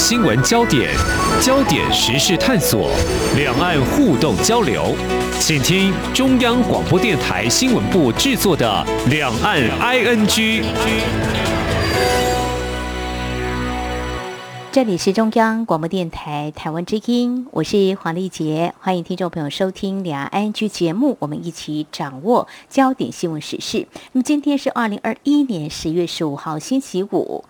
新闻焦点，焦点时事探索，两岸互动交流，请听中央广播电台新闻部制作的《两岸 ING》。这里是中央广播电台台湾之音，我是黄丽杰，欢迎听众朋友收听两岸 ING 节目，我们一起掌握焦点新闻时事。那么今天是二零二一年十月十五号，星期五。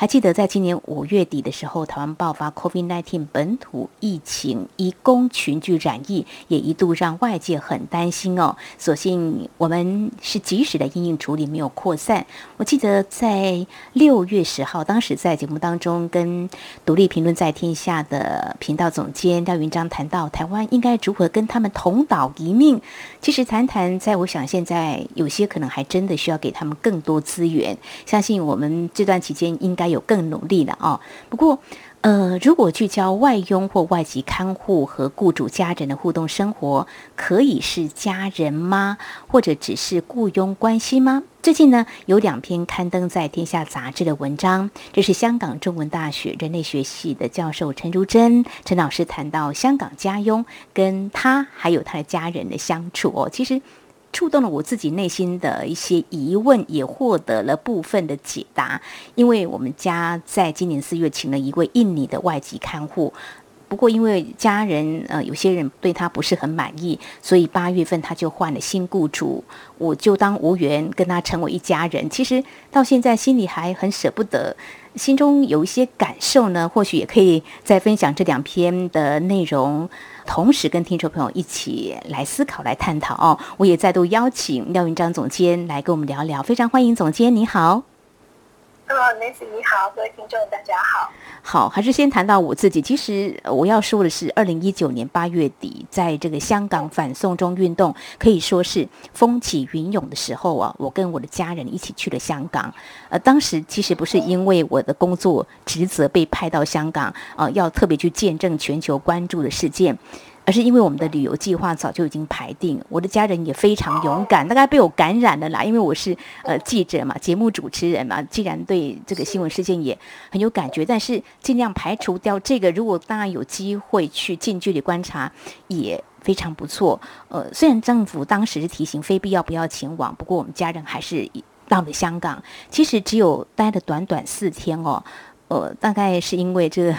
还记得在今年五月底的时候，台湾爆发 COVID-19 本土疫情，移工群聚染疫，也一度让外界很担心哦。所幸我们是及时的应应处理，没有扩散。我记得在六月十号，当时在节目当中跟独立评论在天下的频道总监廖云章谈到，台湾应该如何跟他们同岛一命。其实谈谈，在我想现在有些可能还真的需要给他们更多资源。相信我们这段期间应该。有更努力了哦。不过，呃，如果聚焦外佣或外籍看护和雇主家人的互动生活，可以是家人吗？或者只是雇佣关系吗？最近呢，有两篇刊登在《天下》杂志的文章，这是香港中文大学人类学系的教授陈如珍陈老师谈到香港家佣跟他还有他的家人的相处哦，其实。触动了我自己内心的一些疑问，也获得了部分的解答。因为我们家在今年四月请了一位印尼的外籍看护，不过因为家人呃有些人对他不是很满意，所以八月份他就换了新雇主，我就当无缘跟他成为一家人。其实到现在心里还很舍不得，心中有一些感受呢，或许也可以再分享这两篇的内容。同时跟听众朋友一起来思考、来探讨哦。我也再度邀请廖云章总监来跟我们聊聊，非常欢迎总监，你好。呃，Nancy 你好，各位听众大家好。好，还是先谈到我自己。其实我要说的是，二零一九年八月底，在这个香港反送中运动可以说是风起云涌的时候啊，我跟我的家人一起去了香港。呃，当时其实不是因为我的工作职责被派到香港啊，要特别去见证全球关注的事件。而是因为我们的旅游计划早就已经排定，我的家人也非常勇敢，大概被我感染了啦。因为我是呃记者嘛，节目主持人嘛，既然对这个新闻事件也很有感觉，但是尽量排除掉这个。如果当然有机会去近距离观察，也非常不错。呃，虽然政府当时是提醒非必要不要前往，不过我们家人还是到了香港。其实只有待了短短四天哦。呃，大概是因为这，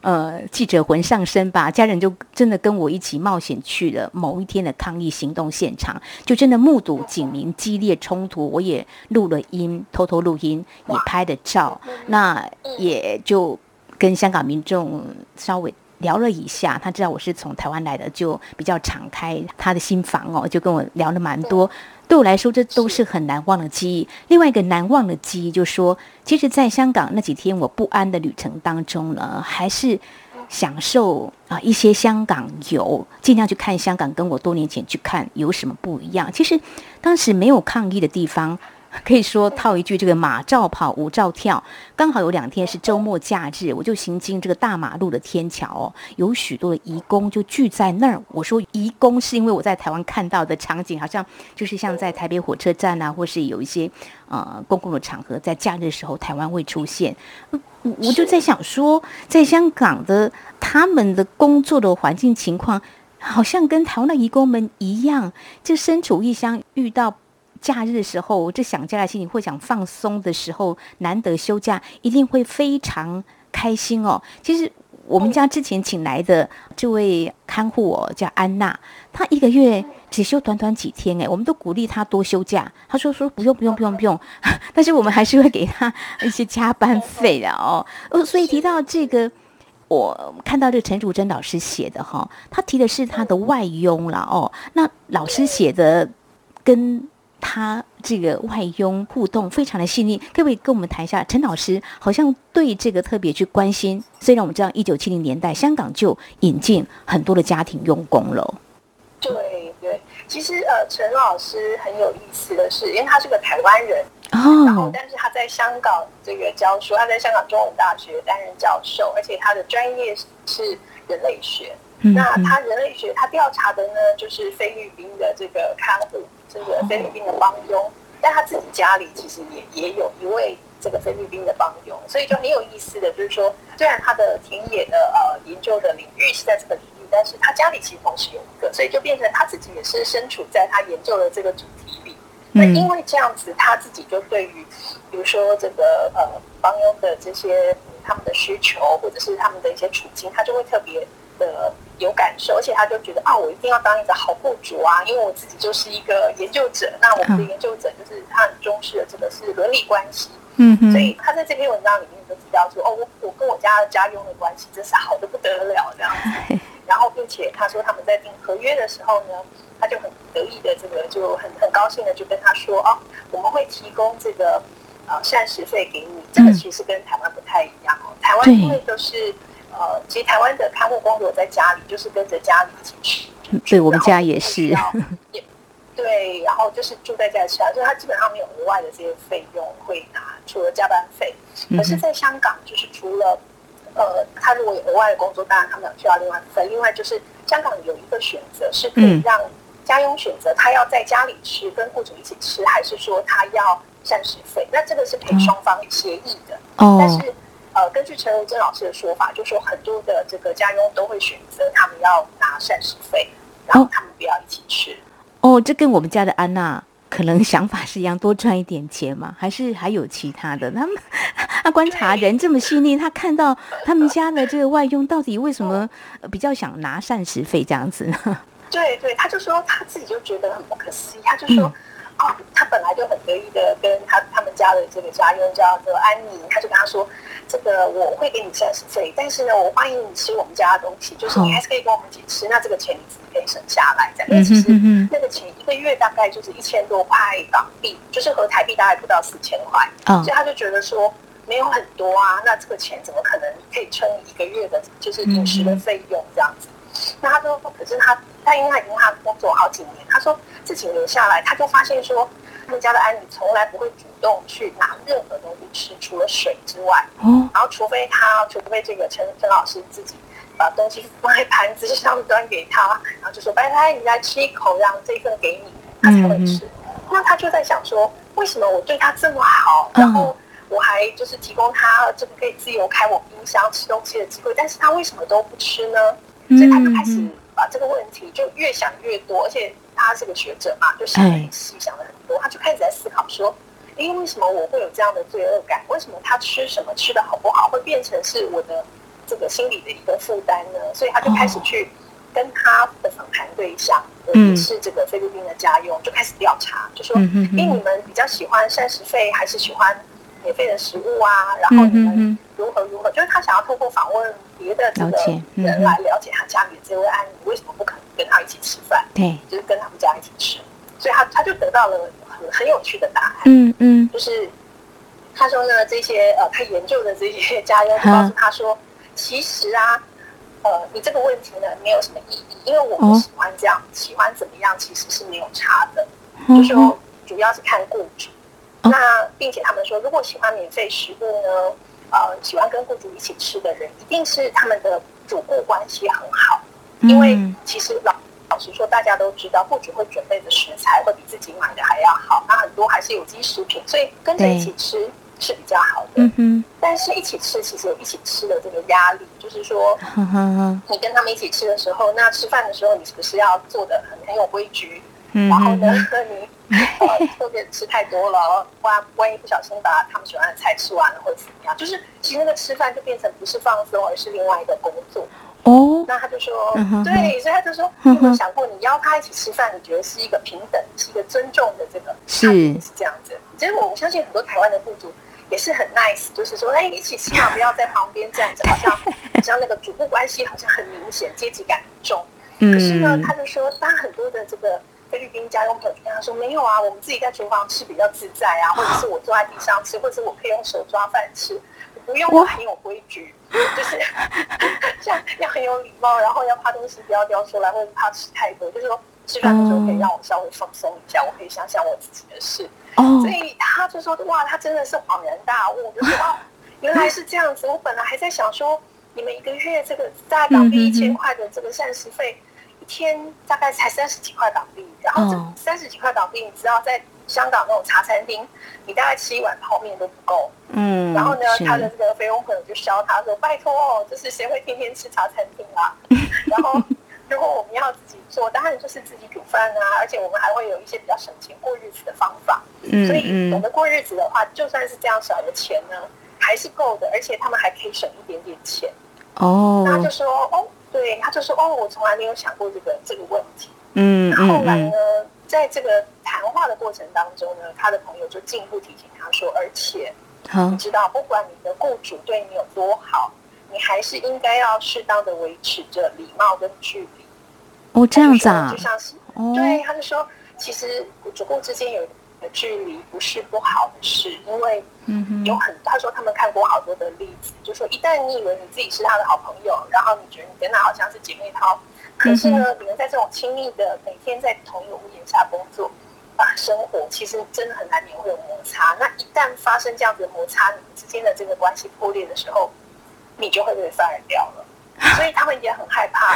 呃，记者魂上身吧，家人就真的跟我一起冒险去了某一天的抗议行动现场，就真的目睹警民激烈冲突，我也录了音，偷偷录音，也拍了照，那也就跟香港民众稍微聊了一下，他知道我是从台湾来的，就比较敞开他的心房哦，就跟我聊了蛮多。对我来说，这都是很难忘的记忆。另外一个难忘的记忆，就是说，其实，在香港那几天我不安的旅程当中呢，还是享受啊一些香港游，尽量去看香港，跟我多年前去看有什么不一样。其实当时没有抗议的地方。可以说套一句，这个马照跑，舞照跳。刚好有两天是周末假日，我就行经这个大马路的天桥哦，有许多的义工就聚在那儿。我说义工是因为我在台湾看到的场景，好像就是像在台北火车站啊，或是有一些呃公共的场合，在假日的时候台湾会出现。我我就在想说，在香港的他们的工作的环境情况，好像跟台湾的义工们一样，就身处异乡遇到。假日的时候，这想家的心情，或想放松的时候，难得休假，一定会非常开心哦。其实我们家之前请来的这位看护哦，叫安娜，她一个月只休短短几天，哎，我们都鼓励她多休假。她说说不用不用不用不用，但是我们还是会给她一些加班费的哦。呃，所以提到这个，我看到这个陈竹珍老师写的哈，他提的是他的外佣了哦。那老师写的跟他这个外佣互动非常的细腻，可不可以跟我们谈一下？陈老师好像对这个特别去关心。虽然我们知道一九七零年代香港就引进很多的家庭佣工了。对对，其实呃，陈老师很有意思的是，因为他是个台湾人哦，然后但是他在香港这个教书，他在香港中文大学担任教授，而且他的专业是人类学。那他人类学，他调查的呢就是菲律宾的这个看护。这个菲律宾的帮佣，但他自己家里其实也也有一位这个菲律宾的帮佣，所以就很有意思的，就是说，虽然他的田野的呃研究的领域是在这个领域，但是他家里其实同时有一个，所以就变成他自己也是身处在他研究的这个主题里。那因为这样子，他自己就对于，比如说这个呃帮佣的这些他们的需求，或者是他们的一些处境，他就会特别的有感受，而且他就觉得啊，我一定要当一个好雇主啊，因为我自己就是一个研究者，那我们的研究者就是他很重视的这个是伦理关系。嗯，所以他在这篇文章里面就提到说，哦，我我跟我家的家佣的关系真是好的不得了这样子。然后，并且他说他们在订合约的时候呢，他就很得意的这个就很很高兴的就跟他说，哦，我们会提供这个呃膳食费给你。这个其实跟台湾不太一样哦，台湾因为都是呃，其实台湾的看护工作在家里就是跟着家里一起吃。对，我们家也是。对，然后就是住在家里吃啊，所以他基本上没有额外的这些费用会拿，除了加班费。可是，在香港，就是除了呃，他如果有额外的工作，当然他们需要另外分。另外，就是香港有一个选择是可以让家佣选择他要在家里吃，跟雇主一起吃，还是说他要膳食费。那这个是可以双方协议的。哦。但是呃，根据陈如珍老师的说法，就说很多的这个家佣都会选择他们要拿膳食费，然后他们不要一起吃。哦，这跟我们家的安娜可能想法是一样，多赚一点钱嘛？还是还有其他的？他们他观察人这么细腻，他看到 他们家的这个外佣到底为什么比较想拿膳食费这样子呢？对对，他就说他自己就觉得很不可思议，他就说哦，他本来就很得意的跟他他们家的这个家佣叫做安妮，他就跟他说。这个我会给你三十岁，但是呢，我欢迎你吃我们家的东西，就是你还是可以跟我们一起吃。那这个钱你自己可以省下来，这样。因为其实那个钱一个月大概就是一千多块港币，就是和台币大概不到四千块，所以他就觉得说没有很多啊，那这个钱怎么可能可以撑一个月的，就是饮食的费用这样子？那他说，可是他他因为他已经他工作好几年，他说这几年下来，他就发现说。他们家的安妮从来不会主动去拿任何东西吃，除了水之外。哦。然后，除非他，除非这个陈陈老师自己把东西放在盘子上端给他，然后就说：“拜拜，你来吃一口，让这份给你，他才会吃。”那他就在想说：“为什么我对他这么好，然后我还就是提供他这个可以自由开我冰箱吃东西的机会，但是他为什么都不吃呢？”所以他就开始把这个问题就越想越多，而且。他是个学者嘛，就想很细，想了很多，他就开始在思考说：，因，为什么我会有这样的罪恶感？为什么他吃什么吃的好不好，会变成是我的这个心理的一个负担呢？所以他就开始去跟他的访谈对象，也是这个菲律宾的家佣，就开始调查，就说：，哎，你们比较喜欢膳食费，还是喜欢免费的食物啊？然后你们如何如何？就是他想要透过访问别的这个人来了解他家里的这位案例为什么不可能。跟他一起吃饭，对，就是跟他们家一起吃，所以他他就得到了很很有趣的答案。嗯嗯，就是他说呢，这些呃，他研究的这些家人告诉他说，其实啊，呃，你这个问题呢没有什么意义，因为我们喜欢这样，喜欢怎么样，其实是没有差的。就说主要是看雇主，那并且他们说，如果喜欢免费食物呢，呃，喜欢跟雇主一起吃的人，一定是他们的主顾关系很好。因为其实老老实说，大家都知道，雇主会准备的食材会比自己买的还要好，那很多还是有机食品，所以跟着一起吃是比较好的。嗯哼。但是一起吃，其实有一起吃的这个压力，就是说，你跟他们一起吃的时候，那吃饭的时候，你是不是要做的很很有规矩？嗯。然后呢，你 特别吃太多了，万万一不小心把他们喜欢的菜吃完了，或者怎么样？就是其实那个吃饭就变成不是放松，而是另外一个工作。哦，那他就说，对，所以他就说，你有没有想过，你邀他一起吃饭，你觉得是一个平等，是一个尊重的这个，是是这样子。其实我相信很多台湾的雇主也是很 nice，就是说，哎，一起吃嘛，不要在旁边站着，好像好像那个主顾关系好像很明显，阶级感很重。可是呢，他就说，当很多的这个菲律宾家用朋友跟他说，没有啊，我们自己在厨房吃比较自在啊，或者是我坐在地上吃，或者我可以用手抓饭吃。不用要很有规矩，就是 像要很有礼貌，然后要怕东西不要掉出来，或者怕吃太多。就是说吃饭的时候可以让我稍微放松一下，我可以想想我自己的事。哦，所以他就说哇，他真的是恍然大悟，就说哦，原来是这样子。我本来还在想说，你们一个月这个大概港币一千块的这个膳食费，一天大概才三十几块港币，然后这三十几块港币，你知道在。香港那种茶餐厅，你大概吃一碗泡面都不够。嗯，然后呢，他的这个菲佣朋友就笑他说：“拜托，就是谁会天天吃茶餐厅啊？然后如果我们要自己做，当然就是自己煮饭啊，而且我们还会有一些比较省钱过日子的方法。嗯，所以懂得过日子的话，就算是这样少的钱呢，还是够的，而且他们还可以省一点点钱。哦，那就说：哦，对，他就说：哦，我从来没有想过这个这个问题。嗯那后来呢，在这个谈话的过程当中呢，他的朋友就进一步提醒他说，而且。你知道，不管你的雇主对你有多好，你还是应该要适当的维持着礼貌跟距离。哦，这样子啊，就像是，对，他就说，其实主顾之间有距离不是不好的事，因为有很，他说他们看过好多的例子，就说一旦你以为你自己是他的好朋友，然后你觉得你跟他好像是姐妹淘，可是呢，你们在这种亲密的每天在同一个屋檐下工作。生活其实真的很难免会有摩擦，那一旦发生这样子的摩擦，你们之间的这个关系破裂的时候，你就会被 fire 掉了。所以他们也很害怕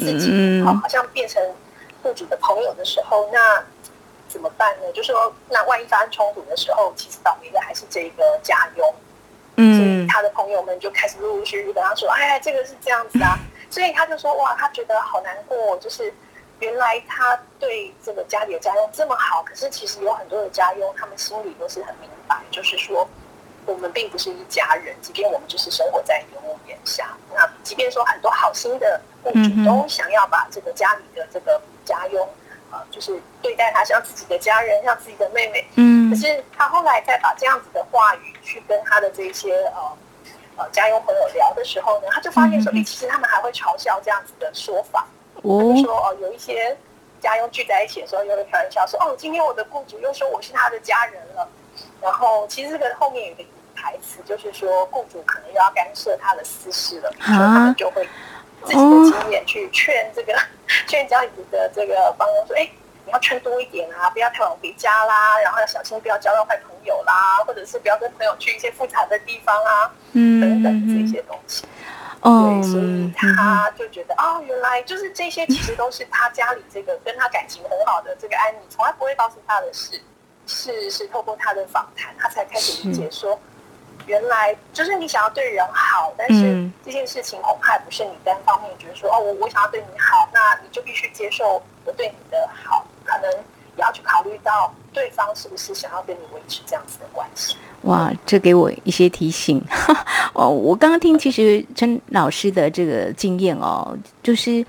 自己好，好像变成雇主的朋友的时候，那怎么办呢？就说那万一发生冲突的时候，其实倒霉的还是这个家佣。嗯，所以他的朋友们就开始陆陆续续跟他说：“哎，这个是这样子啊。”所以他就说：“哇，他觉得好难过，就是。”原来他对这个家里的家佣这么好，可是其实有很多的家佣，他们心里都是很明白，就是说我们并不是一家人，即便我们就是生活在一个屋檐下。那即便说很多好心的雇主都想要把这个家里的这个家佣，呃，就是对待他像自己的家人，像自己的妹妹。嗯。可是他后来再把这样子的话语去跟他的这些呃呃家佣朋友聊的时候呢，他就发现说，哎，其实他们还会嘲笑这样子的说法。就说哦，有一些家佣聚在一起的时候，又会开玩笑说：“哦，今天我的雇主又说我是他的家人了。”然后其实这个后面有一个台词，就是说雇主可能又要干涉他的私事了，所以他们就会自己的经验去劝这个 劝家里的这个帮佣说：“哎，你要劝多一点啊，不要太晚回家啦，然后要小心不要交到坏朋友啦，或者是不要跟朋友去一些复杂的地方啊，嗯等等这些东西。”对，所以他就觉得哦，原来就是这些，其实都是他家里这个跟他感情很好的这个安妮，从来不会告诉他的事，是是透过他的访谈，他才开始理解说，原来就是你想要对人好，但是这件事情恐怕不是你单方面觉得说哦，我我想要对你好，那你就必须接受我对你的好，可能也要去考虑到对方是不是想要跟你维持这样子的关系。哇，这给我一些提醒 哦。我刚刚听，其实陈老师的这个经验哦，就是，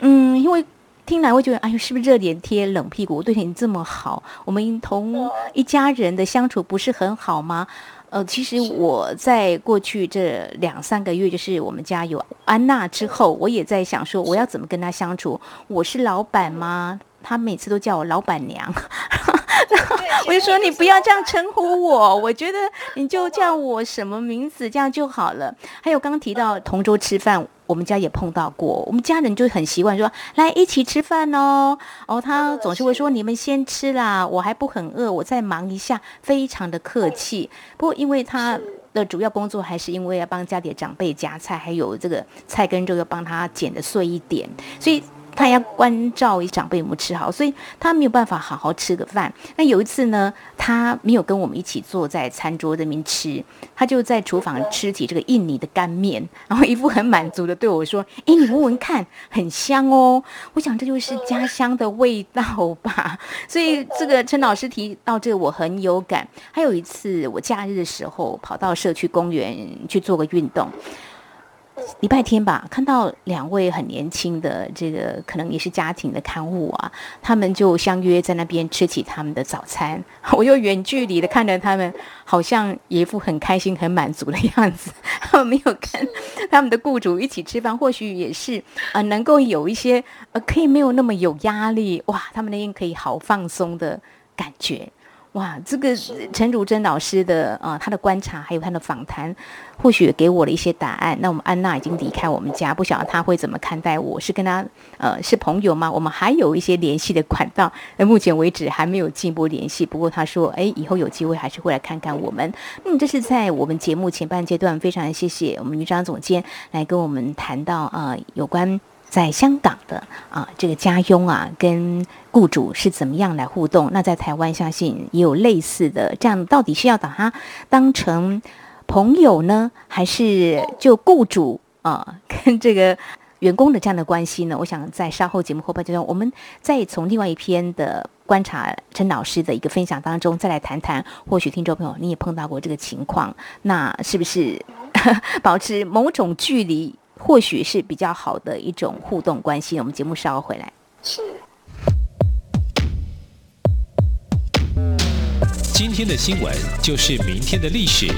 嗯，因为听来会觉得，哎呦，是不是热脸贴冷屁股？我对你这么好，我们同一家人的相处不是很好吗？呃，其实我在过去这两三个月，就是我们家有安娜之后，我也在想说，我要怎么跟她相处？我是老板吗？她每次都叫我老板娘。我就说你不要这样称呼我，我觉得你就叫我什么名字这样就好了。还有刚刚提到同桌吃饭，我们家也碰到过，我们家人就很习惯说来一起吃饭哦。哦，他总是会说你们先吃啦，我还不很饿，我再忙一下，非常的客气。不过因为他的主要工作还是因为要帮家里的长辈夹菜，还有这个菜跟肉要帮他剪的碎一点，所以。他要关照一长辈有没有吃好，所以他没有办法好好吃个饭。那有一次呢，他没有跟我们一起坐在餐桌这边吃，他就在厨房吃起这个印尼的干面，然后一副很满足的对我说：“哎，你闻闻看，很香哦。”我想这就是家乡的味道吧。所以这个陈老师提到这个，我很有感。还有一次，我假日的时候跑到社区公园去做个运动。礼拜天吧，看到两位很年轻的这个，可能也是家庭的看护啊，他们就相约在那边吃起他们的早餐。我又远距离的看着他们，好像一副很开心、很满足的样子。他们没有跟他们的雇主一起吃饭，或许也是呃，能够有一些呃，可以没有那么有压力哇，他们那边可以好放松的感觉。哇，这个陈如珍老师的呃，他的观察还有他的访谈，或许给我了一些答案。那我们安娜已经离开我们家，不晓得他会怎么看待我？是跟他呃是朋友吗？我们还有一些联系的管道，那目前为止还没有进一步联系。不过他说，哎，以后有机会还是会来看看我们。嗯，这是在我们节目前半阶段，非常谢谢我们于章总监来跟我们谈到呃有关。在香港的啊这个家佣啊跟雇主是怎么样来互动？那在台湾相信也有类似的，这样到底是要把它当成朋友呢，还是就雇主啊 跟这个？员工的这样的关系呢，我想在稍后节目后半阶段，我们再从另外一篇的观察陈老师的一个分享当中，再来谈谈。或许听众朋友你也碰到过这个情况，那是不是 保持某种距离，或许是比较好的一种互动关系？我们节目稍后回来。是。今天的新闻就是明天的历史，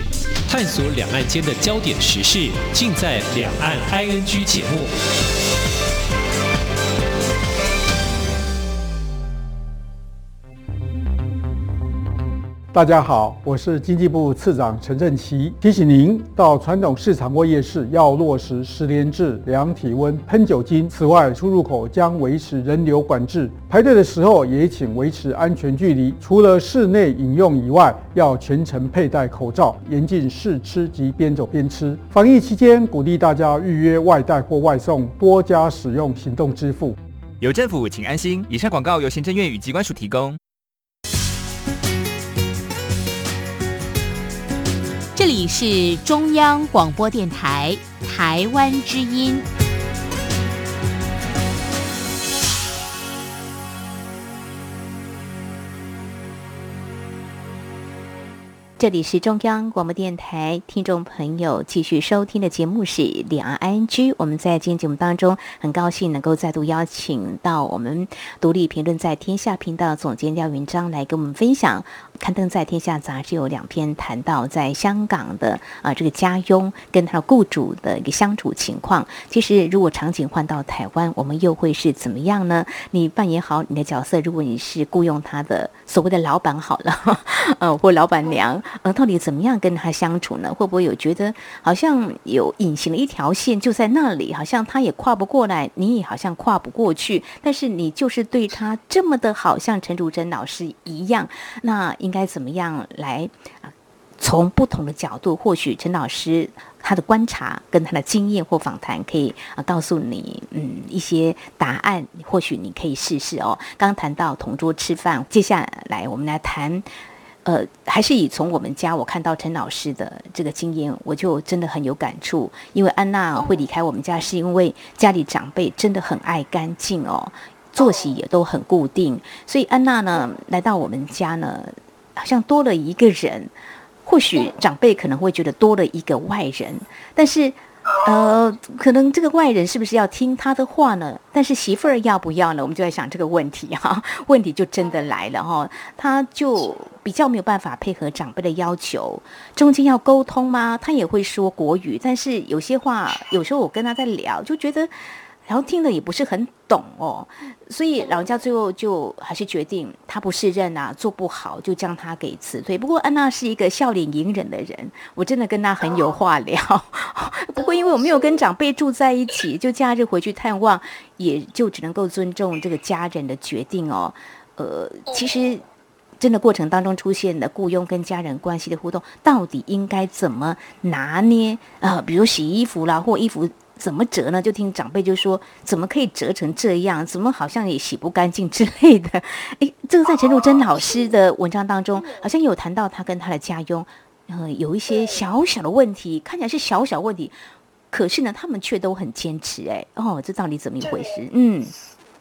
探索两岸间的焦点时事，尽在《两岸 ING》节目。大家好，我是经济部次长陈振奇。提醒您，到传统市场或夜市要落实十连制、量体温、喷酒精。此外，出入口将维持人流管制，排队的时候也请维持安全距离。除了室内饮用以外，要全程佩戴口罩，严禁试吃及边走边吃。防疫期间，鼓励大家预约外带或外送，多加使用行动支付。有政府，请安心。以上广告由行政院与机关署提供。这里是中央广播电台台湾之音。这里是中央广播电台，听众朋友继续收听的节目是《两岸 I N G》。我们在今天节目当中，很高兴能够再度邀请到我们独立评论在天下频道总监廖云章来跟我们分享。刊登在《天下》杂志有两篇谈到在香港的啊这个家佣跟他的雇主的一个相处情况。其实如果场景换到台湾，我们又会是怎么样呢？你扮演好你的角色，如果你是雇佣他的所谓的老板好了，呃或老板娘，呃到底怎么样跟他相处呢？会不会有觉得好像有隐形的一条线就在那里，好像他也跨不过来，你也好像跨不过去，但是你就是对他这么的好，像陈竹珍老师一样，那应。应该怎么样来啊？从不同的角度，或许陈老师他的观察跟他的经验或访谈，可以啊告诉你嗯一些答案。或许你可以试试哦。刚谈到同桌吃饭，接下来我们来谈，呃，还是以从我们家我看到陈老师的这个经验，我就真的很有感触。因为安娜会离开我们家，是因为家里长辈真的很爱干净哦，作息也都很固定，所以安娜呢来到我们家呢。好像多了一个人，或许长辈可能会觉得多了一个外人，但是，呃，可能这个外人是不是要听他的话呢？但是媳妇儿要不要呢？我们就在想这个问题哈，问题就真的来了哈，他就比较没有办法配合长辈的要求，中间要沟通吗？他也会说国语，但是有些话，有时候我跟他在聊，就觉得。然后听的也不是很懂哦，所以老人家最后就还是决定他不胜任啊，做不好就将他给辞退。不过安娜是一个笑脸隐忍的人，我真的跟她很有话聊。不过因为我没有跟长辈住在一起，就假日回去探望，也就只能够尊重这个家人的决定哦。呃，其实真的过程当中出现的雇佣跟家人关系的互动，到底应该怎么拿捏啊？比如洗衣服啦，或衣服。怎么折呢？就听长辈就说，怎么可以折成这样？怎么好像也洗不干净之类的？诶，这个在陈如珍老师的文章当中，好像有谈到他跟他的家佣，呃，有一些小小的问题，看起来是小小问题，可是呢，他们却都很坚持。哎，哦，这到底怎么一回事？嗯，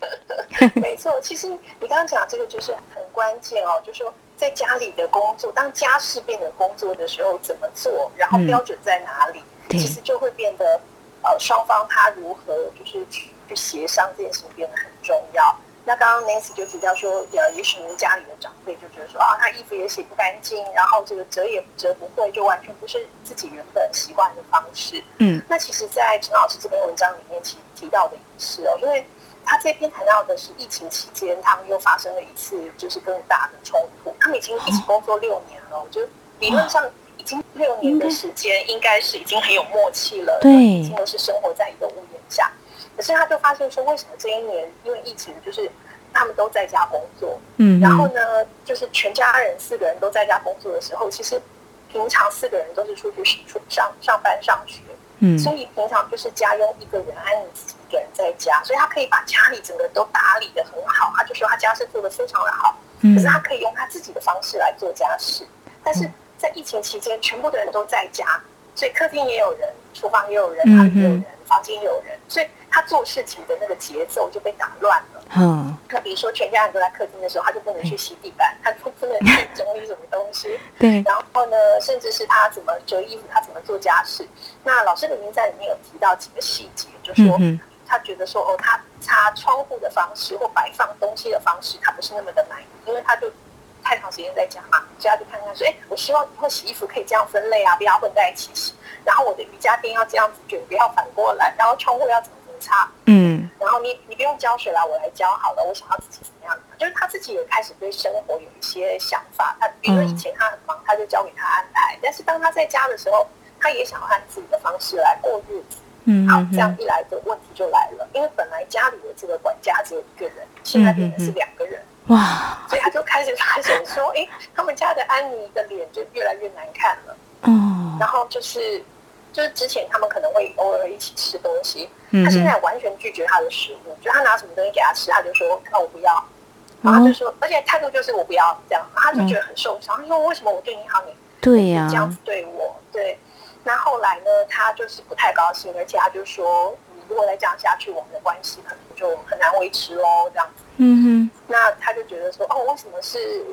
没错，其实你刚刚讲这个就是很关键哦，就是说在家里的工作，当家事变成工作的时候，怎么做？然后标准在哪里？其实就会变得。呃，双方他如何就是去协商这件事情变得很重要。那刚刚 Nancy 就提到说，呃，也许您家里的长辈就觉得说，啊，他衣服也洗不干净，然后这个折也折不会，就完全不是自己原本习惯的方式。嗯，那其实，在陈老师这篇文章里面，其实提到的也是哦，因为他这篇谈到的是疫情期间，他们又发生了一次就是更大的冲突。他们已经一起工作六年了，就理论上。已经六年的时间，应该是已经很有默契了。对，已经都是生活在一个屋檐下。可是他就发现说，为什么这一年因为疫情，就是他们都在家工作。嗯，然后呢，就是全家人四个人都在家工作的时候，其实平常四个人都是出去出上上班上学。嗯，所以平常就是家用一个人，安妮自己一个人在家，所以他可以把家里整个都打理的很好。他就说他家事做的非常的好，可是他可以用他自己的方式来做家事。但是在疫情期间，全部的人都在家，所以客厅也有人，厨房也有人，他也有人，房间也有人，所以他做事情的那个节奏就被打乱了。嗯，那比如说全家人都在客厅的时候，他就不能去洗地板，他不能去整理什么东西。对。然后呢，甚至是他怎么折衣服，他怎么做家事。那老师里面在里面有提到几个细节，就说他觉得说哦，他擦窗户的方式或摆放东西的方式，他不是那么的满意，因为他就太长时间在家嘛，所以他就看看说，哎，我希望以后洗衣服可以这样分类啊，不要混在一起洗。然后我的瑜伽垫要这样子卷，不要反过来。然后窗户要怎么怎么擦？嗯。然后你你不用浇水了，我来浇好了。我想要自己怎么样？就是他自己也开始对生活有一些想法。他比如说以前他很忙，他就交给他安排。但是当他在家的时候，他也想要按自己的方式来过日子。嗯。好，这样一来的问题就来了，因为本来家里的这个管家只有一个人，现在变成是两个人。哇！所以他就开始发现说，哎，他们家的安妮的脸就越来越难看了。哦。然后就是。就是之前他们可能会偶尔一起吃东西，他现在完全拒绝他的食物，就他拿什么东西给他吃，他就说那我不要，然后他就说，而且态度就是我不要这样，他就觉得很受伤。他说为什么我对你好，你对呀这样子对我？对。那后来呢，他就是不太高兴，而且他就说，你如果再这样下去，我们的关系可能就很难维持喽，这样子。嗯哼。那他就觉得说，哦，为什么是？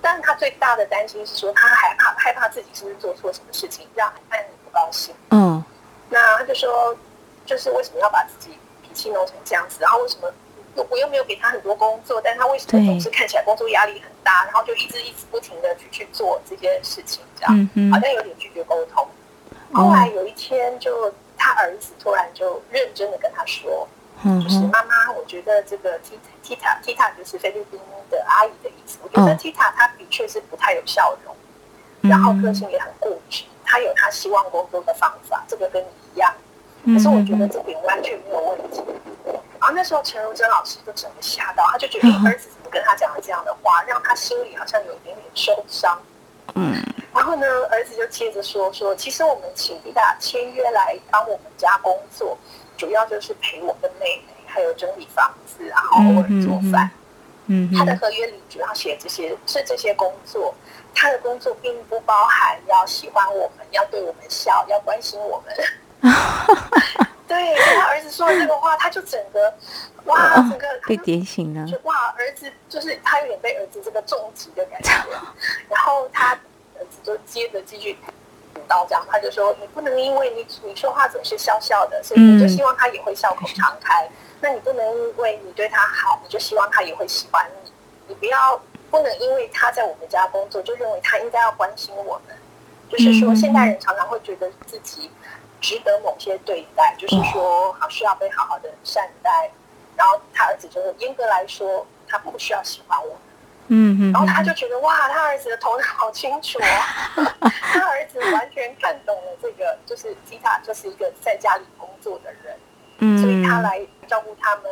但是他最大的担心是说，他害怕害怕自己是不是做错什么事情，让安妮不高兴。嗯，那他就说，就是为什么要把自己脾气弄成这样子？然后为什么我又没有给他很多工作，但他为什么总是看起来工作压力很大？然后就一直一直不停的去去做这些事情，这样好像有点拒绝沟通。后来有一天，就他儿子突然就认真的跟他说。就是妈妈，我觉得这个 Tita Tita 就是菲律宾的阿姨的意思。我觉得 Tita 她的确是不太有笑容，然后个性也很固执。她有她希望工作的方法，这个跟你一样。可是我觉得这点完全没有问题。然后那时候陈如珍老师就整个吓到，他就觉得儿子怎么跟他讲了这样的话，让他心里好像有一点点受伤。嗯。然后呢，儿子就接着说说，其实我们请 Tita 签约来帮我们家工作。主要就是陪我跟妹妹，还有整理房子，然后偶尔做饭。嗯，他的合约里主要写这些是这些工作。他的工作并不包含要喜欢我们，要对我们笑，要关心我们。对，他儿子说了这个话，他就整个哇，整个被点醒了。就哇，儿子就是他有点被儿子这个重击的感觉。然后他儿子就接着继续。到这样，他就说：“你不能因为你你说话总是笑笑的，所以你就希望他也会笑口常开。那你不能因为你对他好，你就希望他也会喜欢你。你不要不能因为他在我们家工作，就认为他应该要关心我们。就是说，现代人常常会觉得自己值得某些对待，就是说，好需要被好好的善待。然后他儿子就说，严格来说，他不需要喜欢我。”嗯嗯，然后他就觉得哇，他儿子的头脑好清楚哦，他儿子完全看懂了这个，就是吉塔就是一个在家里工作的人，嗯，所以他来照顾他们，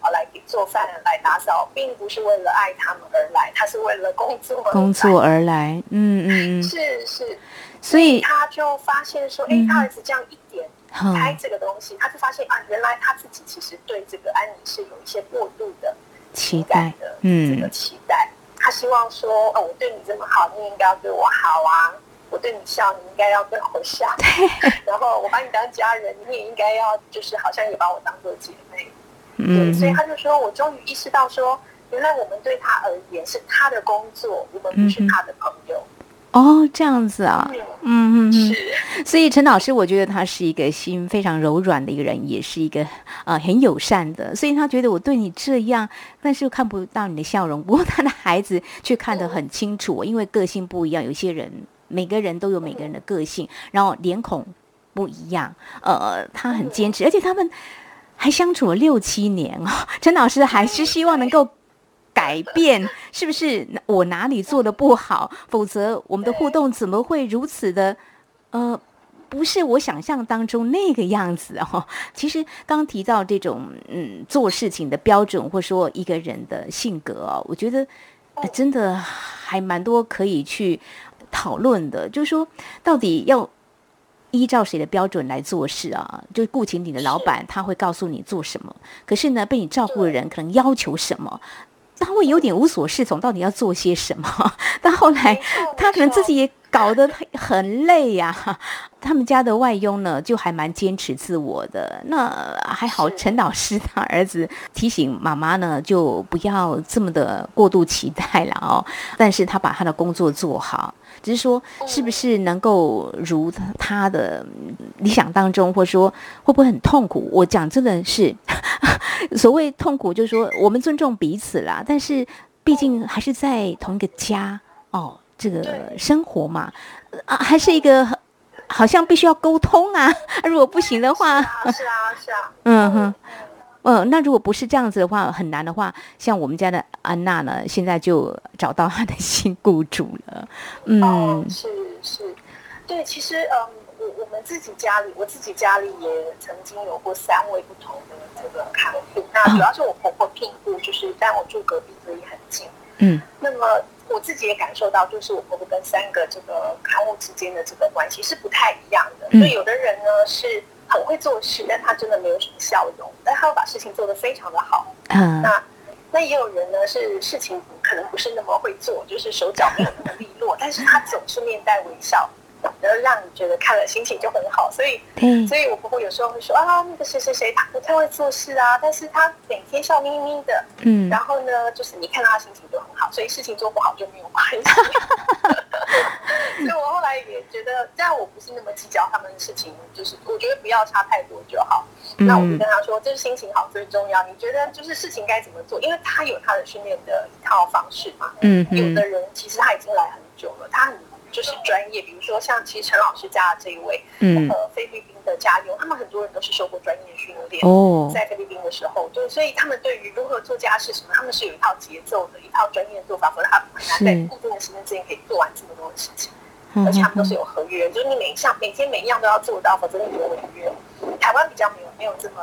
啊，来做饭、来打扫，并不是为了爱他们而来，他是为了工作工作而来，嗯嗯嗯，是是，所以他就发现说，哎，他儿子这样一点开这个东西，他就发现啊，原来他自己其实对这个安妮是有一些过度的期待的，嗯，这个期待。他希望说：“哦，我对你这么好，你应该要对我好啊！我对你笑，你应该要对我笑。然后我把你当家人，你也应该要，就是好像也把我当做姐妹。对，所以他就说：我终于意识到说，原来我们对他而言是他的工作，我们不是他的朋友。”哦，这样子啊，嗯嗯嗯，所以陈老师，我觉得他是一个心非常柔软的一个人，也是一个呃很友善的，所以他觉得我对你这样，但是又看不到你的笑容。不过他的孩子却看得很清楚，因为个性不一样，有些人每个人都有每个人的个性，然后脸孔不一样，呃，他很坚持，而且他们还相处了六七年哦。陈老师还是希望能够。改变 是不是我哪里做的不好？否则我们的互动怎么会如此的？呃，不是我想象当中那个样子哦。其实刚提到这种嗯做事情的标准，或说一个人的性格哦，我觉得真的还蛮多可以去讨论的。就是说，到底要依照谁的标准来做事啊？就顾请你的老板，他会告诉你做什么。可是呢，被你照顾的人可能要求什么，他会有点无所适从，到底要做些什么？但后来，他可能自己也搞得很累呀。他们家的外佣呢，就还蛮坚持自我的。那还好，陈老师他儿子提醒妈妈呢，就不要这么的过度期待了哦。但是他把他的工作做好。只是说，是不是能够如他的理想当中，或者说会不会很痛苦？我讲真的是，所谓痛苦，就是说我们尊重彼此啦，但是毕竟还是在同一个家哦，这个生活嘛，啊，还是一个好像必须要沟通啊。如果不行的话，是啊，是啊，嗯哼。嗯，那如果不是这样子的话，很难的话，像我们家的安娜呢，现在就找到她的新雇主了。嗯，是是，对，其实嗯，我我们自己家里，我自己家里也曾经有过三位不同的这个看护，那主要是我婆婆聘雇，就是但我住隔壁，所以很近。嗯，那么我自己也感受到，就是我婆婆跟三个这个看护之间的这个关系是不太一样的。所以有的人呢是。很会做事，但他真的没有什么笑容，但他会把事情做得非常的好。嗯，那那也有人呢，是事情可能不是那么会做，就是手脚没有那么利落，但是他总是面带微笑。然后让你觉得看了心情就很好，所以，所以我婆婆有时候会说啊，那个谁谁谁他不太会做事啊，但是他每天笑眯眯的，嗯，然后呢，就是你看到他心情就很好，所以事情做不好就没有关系。所以我后来也觉得，这样我不是那么计较他们的事情，就是我觉得不要差太多就好。那我就跟他说，就是心情好最重要。你觉得就是事情该怎么做？因为他有他的训练的一套方式嘛。嗯，有的人其实他已经来很久了，他很。就是专业，比如说像其实陈老师家的这一位，嗯，呃，菲律宾的家佣，他们很多人都是受过专业训练。哦，在菲律宾的时候，对所以他们对于如何做家事什么，他们是有一套节奏的，一套专业的做法，否则他很难在固定的时间之内可以做完这么多的事情。而且他们都是有合约，就是你每一项每天每一样都要做到，否则你就违约。台湾比较没有没有这么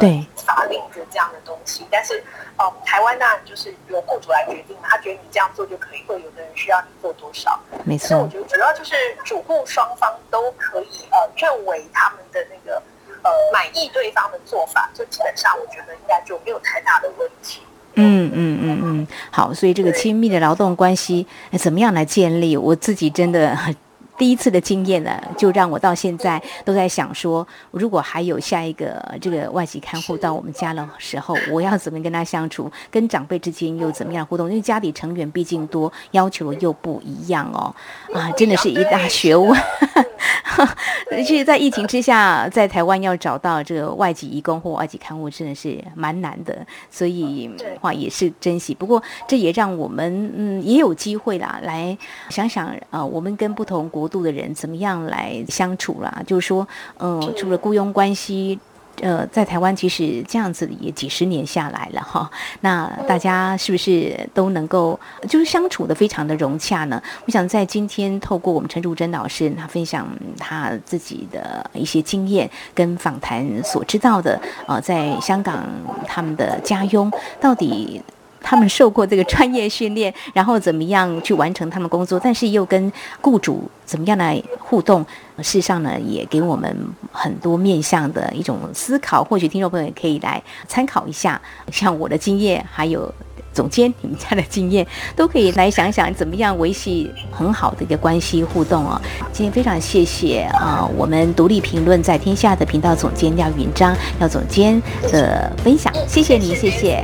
法令的这样的东西，但是，嗯，台湾当然就是由雇主来决定嘛，他觉得你这样做就可以，或有的人需要你做多少。没错。所以我觉得主要就是主顾双方都可以呃认为他们的那个呃满意对方的做法，就基本上我觉得应该就没有太大的问题。嗯嗯嗯嗯，好，所以这个亲密的劳动关系怎么样来建立？我自己真的。第一次的经验呢，就让我到现在都在想说，如果还有下一个这个外籍看护到我们家的时候，我要怎么跟他相处？跟长辈之间又怎么样互动？因为家里成员毕竟多，要求又不一样哦，啊，真的是一大学问。其实，在疫情之下，在台湾要找到这个外籍义工或外籍看护，真的是蛮难的，所以话也是珍惜。不过，这也让我们嗯也有机会啦，来想想呃，我们跟不同国度的人怎么样来相处啦？就是说，嗯，除了雇佣关系。呃，在台湾其实这样子也几十年下来了哈，那大家是不是都能够就是相处的非常的融洽呢？我想在今天透过我们陈淑贞老师他分享他自己的一些经验跟访谈所知道的，呃，在香港他们的家佣到底。他们受过这个专业训练，然后怎么样去完成他们工作？但是又跟雇主怎么样来互动？事实上呢，也给我们很多面向的一种思考。或许听众朋友也可以来参考一下，像我的经验，还有总监你们家的经验，都可以来想想怎么样维系很好的一个关系互动哦。今天非常谢谢啊，我们独立评论在天下的频道总监廖云章廖总监的分享，谢谢你，谢谢。